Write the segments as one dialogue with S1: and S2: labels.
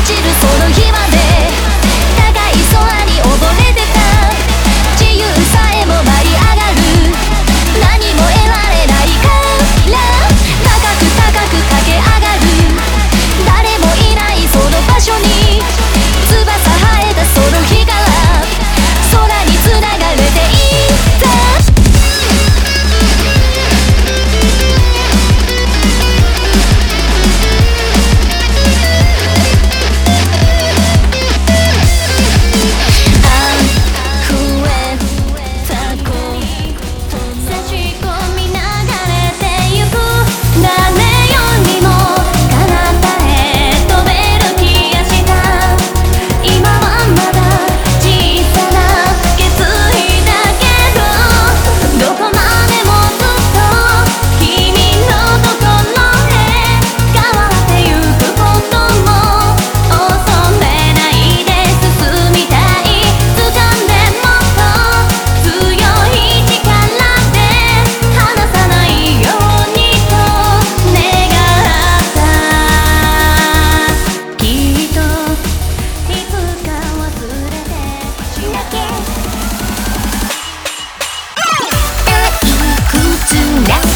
S1: 落ちるその日まで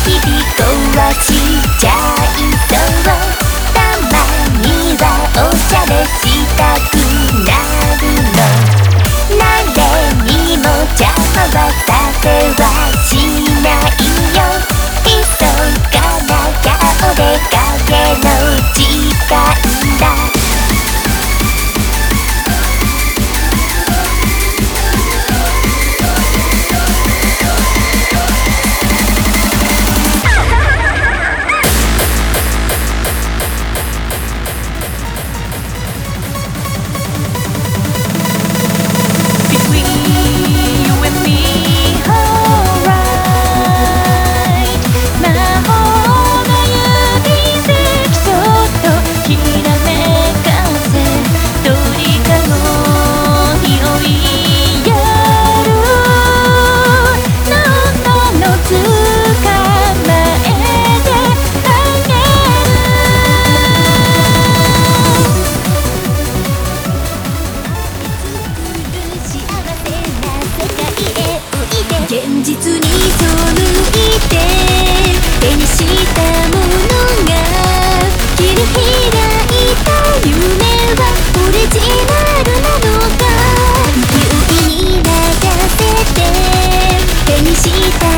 S1: ちっちゃいたまにはおしゃれしした